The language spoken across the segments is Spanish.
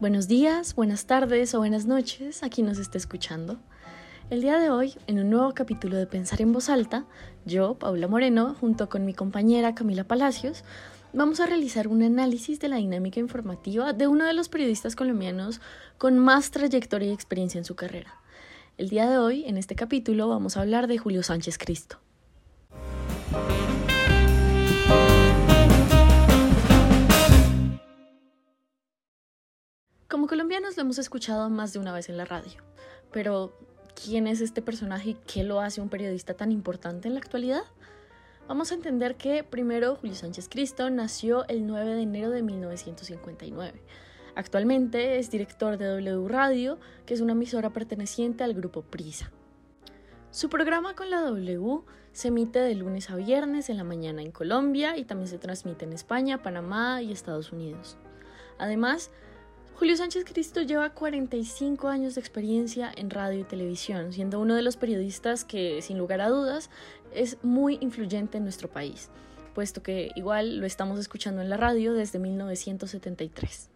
Buenos días, buenas tardes o buenas noches a quien nos esté escuchando. El día de hoy, en un nuevo capítulo de Pensar en Voz Alta, yo, Paula Moreno, junto con mi compañera Camila Palacios, vamos a realizar un análisis de la dinámica informativa de uno de los periodistas colombianos con más trayectoria y experiencia en su carrera. El día de hoy, en este capítulo, vamos a hablar de Julio Sánchez Cristo. Como colombianos lo hemos escuchado más de una vez en la radio, pero ¿quién es este personaje y qué lo hace un periodista tan importante en la actualidad? Vamos a entender que primero Julio Sánchez Cristo nació el 9 de enero de 1959. Actualmente es director de W Radio, que es una emisora perteneciente al grupo Prisa. Su programa con la W se emite de lunes a viernes en la mañana en Colombia y también se transmite en España, Panamá y Estados Unidos. Además, Julio Sánchez Cristo lleva 45 años de experiencia en radio y televisión, siendo uno de los periodistas que, sin lugar a dudas, es muy influyente en nuestro país, puesto que igual lo estamos escuchando en la radio desde 1973.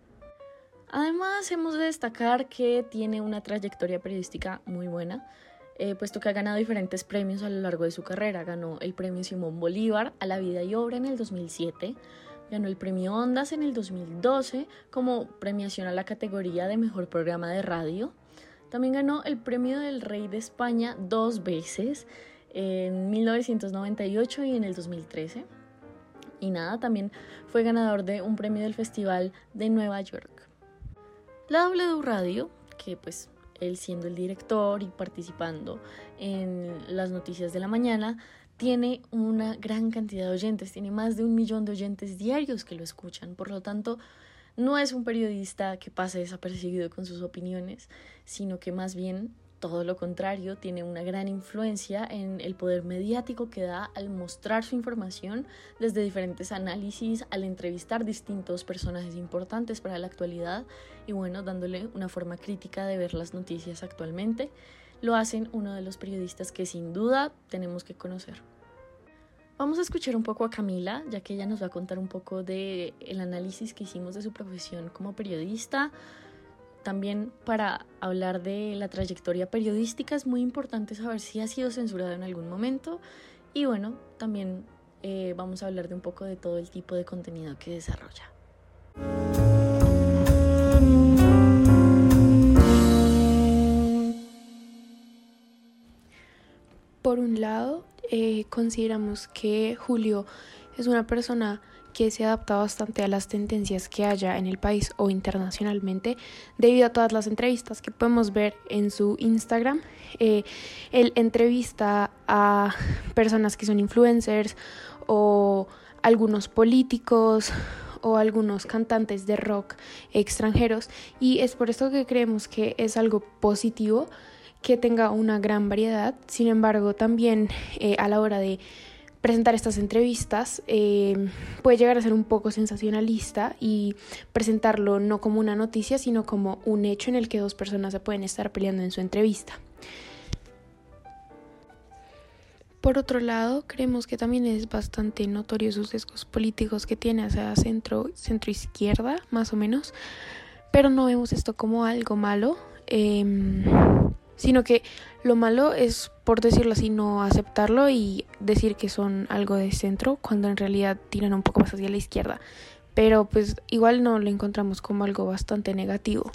Además, hemos de destacar que tiene una trayectoria periodística muy buena, eh, puesto que ha ganado diferentes premios a lo largo de su carrera. Ganó el premio Simón Bolívar a la vida y obra en el 2007, Ganó el premio Ondas en el 2012 como premiación a la categoría de mejor programa de radio. También ganó el premio del Rey de España dos veces, en 1998 y en el 2013. Y nada, también fue ganador de un premio del Festival de Nueva York. La W Radio, que pues él siendo el director y participando en las noticias de la mañana, tiene una gran cantidad de oyentes, tiene más de un millón de oyentes diarios que lo escuchan, por lo tanto, no es un periodista que pase desapercibido con sus opiniones, sino que más bien todo lo contrario, tiene una gran influencia en el poder mediático que da al mostrar su información desde diferentes análisis, al entrevistar distintos personajes importantes para la actualidad y bueno, dándole una forma crítica de ver las noticias actualmente lo hacen uno de los periodistas que sin duda tenemos que conocer. Vamos a escuchar un poco a Camila, ya que ella nos va a contar un poco del el análisis que hicimos de su profesión como periodista. También para hablar de la trayectoria periodística es muy importante saber si ha sido censurado en algún momento. Y bueno, también eh, vamos a hablar de un poco de todo el tipo de contenido que desarrolla. Por un lado, eh, consideramos que Julio es una persona que se adapta bastante a las tendencias que haya en el país o internacionalmente debido a todas las entrevistas que podemos ver en su Instagram. Eh, él entrevista a personas que son influencers o algunos políticos o algunos cantantes de rock extranjeros y es por esto que creemos que es algo positivo que tenga una gran variedad. Sin embargo, también eh, a la hora de presentar estas entrevistas eh, puede llegar a ser un poco sensacionalista y presentarlo no como una noticia, sino como un hecho en el que dos personas se pueden estar peleando en su entrevista. Por otro lado, creemos que también es bastante notorio sus sesgos políticos que tiene hacia centro, centro izquierda, más o menos, pero no vemos esto como algo malo. Em, sino que lo malo es, por decirlo así, no aceptarlo y decir que son algo de centro cuando en realidad tiran un poco más hacia la izquierda. Pero pues igual no lo encontramos como algo bastante negativo.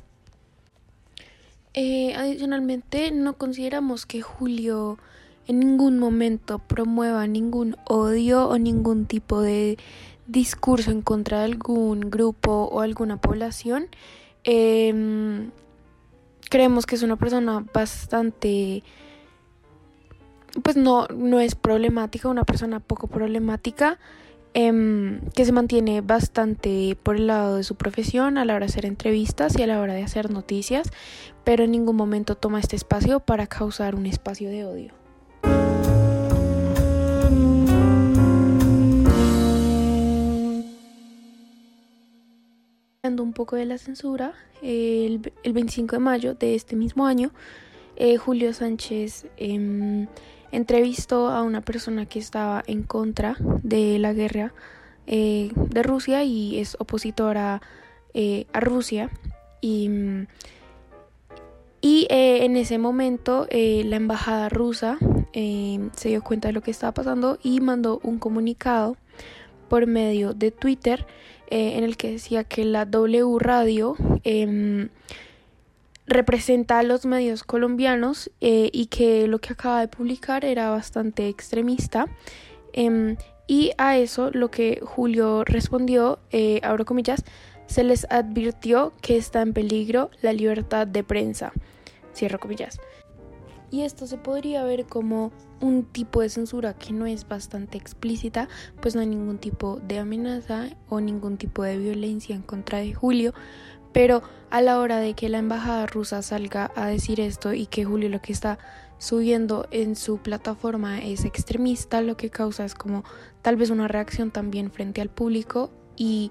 Eh, adicionalmente, no consideramos que Julio en ningún momento promueva ningún odio o ningún tipo de discurso en contra de algún grupo o alguna población. Eh, creemos que es una persona bastante pues no, no es problemática, una persona poco problemática, em, que se mantiene bastante por el lado de su profesión a la hora de hacer entrevistas y a la hora de hacer noticias, pero en ningún momento toma este espacio para causar un espacio de odio. Un poco de la censura, el, 25 de mayo de este mismo año, eh, Julio Sánchez em, entrevistó a una persona que estaba en contra de la guerra eh, de Rusia y es opositora eh, a Rusia. Y, y eh, en ese momento la embajada rusa eh, se dio cuenta de lo que estaba pasando y mandó un comunicado por medio de Twitter en el que decía que la W Radio em, representa a los medios colombianos y que lo que acaba de publicar era bastante extremista. Em, y a eso lo que Julio respondió, abro comillas, se les advirtió que está en peligro la libertad de prensa. Cierro comillas. Y esto se podría ver como un tipo de censura que no es bastante explícita, pues no hay ningún tipo de amenaza o ningún tipo de violencia en contra de Julio, pero a la hora de que la embajada rusa salga a decir esto y que Julio lo que está subiendo en su plataforma es extremista, lo que causa es como tal vez una reacción también frente al público y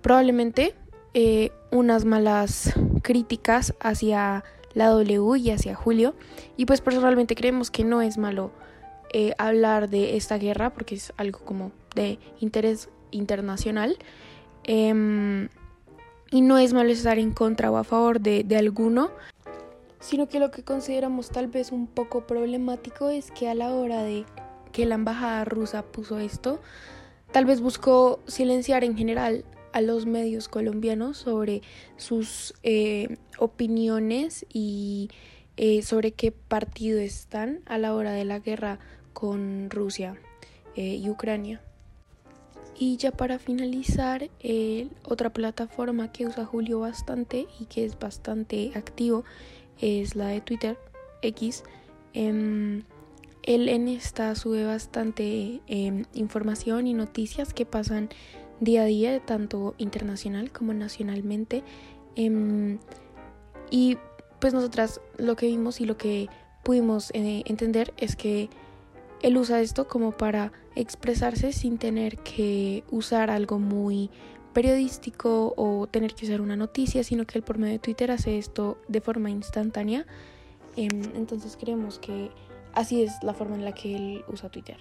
probablemente eh, unas malas críticas hacia la W y hacia Julio. Y pues personalmente creemos que no es malo eh, hablar de esta guerra porque es algo como de interés internacional. Em, y no es malo estar en contra o a favor de, de alguno, sino que lo que consideramos tal vez un poco problemático es que a la hora de que la embajada rusa puso esto, tal vez buscó silenciar en general a los medios colombianos sobre sus eh, opiniones y eh, sobre qué partido están a la hora de la guerra con Rusia eh, y Ucrania. Y ya para finalizar, otra plataforma que usa Julio bastante y que es bastante activo es la de Twitter X. Em, él en esta sube bastante em, información y noticias que pasan día a día, tanto internacional como nacionalmente. Em, y pues nosotras lo que vimos y lo que pudimos eh, entender es que él usa esto como para expresarse sin tener que usar algo muy periodístico o tener que usar una noticia, sino que él por medio de Twitter hace esto de forma instantánea. Em, entonces creemos que así es la forma en la que él usa Twitter.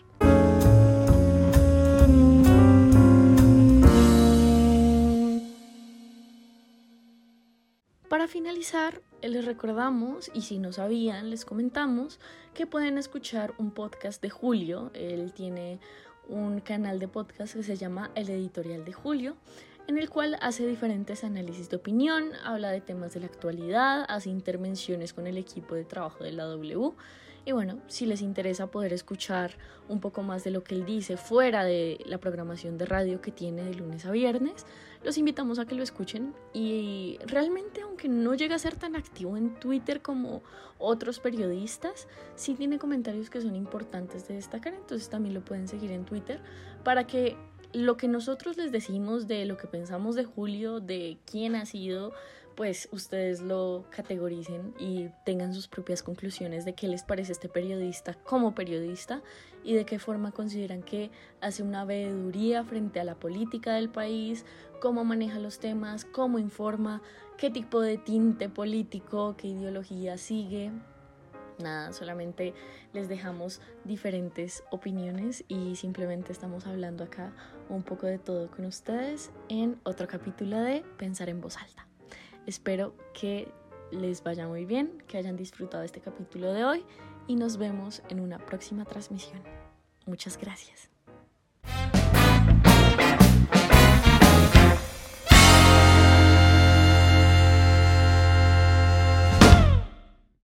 Para finalizar, les recordamos, y si no sabían, les comentamos que pueden escuchar un podcast de Julio. Él tiene un canal de podcast que se llama El Editorial de Julio, en el cual hace diferentes análisis de opinión, habla de temas de la actualidad, hace intervenciones con el equipo de trabajo de la W y bueno, si les interesa poder escuchar un poco más de lo que él dice fuera de la programación de radio que tiene de lunes a viernes, los invitamos a que lo escuchen. Y realmente, aunque no llega a ser tan activo en Twitter como otros periodistas, sí tiene comentarios que son importantes de destacar. Entonces también lo pueden seguir en Twitter para que lo que nosotros les decimos de lo que pensamos de Julio, de quién ha sido, pues ustedes lo categoricen y tengan sus propias conclusiones de qué les parece este periodista como periodista y de qué forma consideran que hace una veeduría frente a la política del país, cómo maneja los temas, cómo informa, qué tipo de tinte político, qué ideología sigue. Nada, solamente les dejamos diferentes opiniones y simplemente estamos hablando acá un poco de todo con ustedes en otro capítulo de Pensar en voz alta. Espero que les vaya muy bien, que hayan disfrutado este capítulo de hoy y nos vemos en una próxima transmisión. Muchas gracias.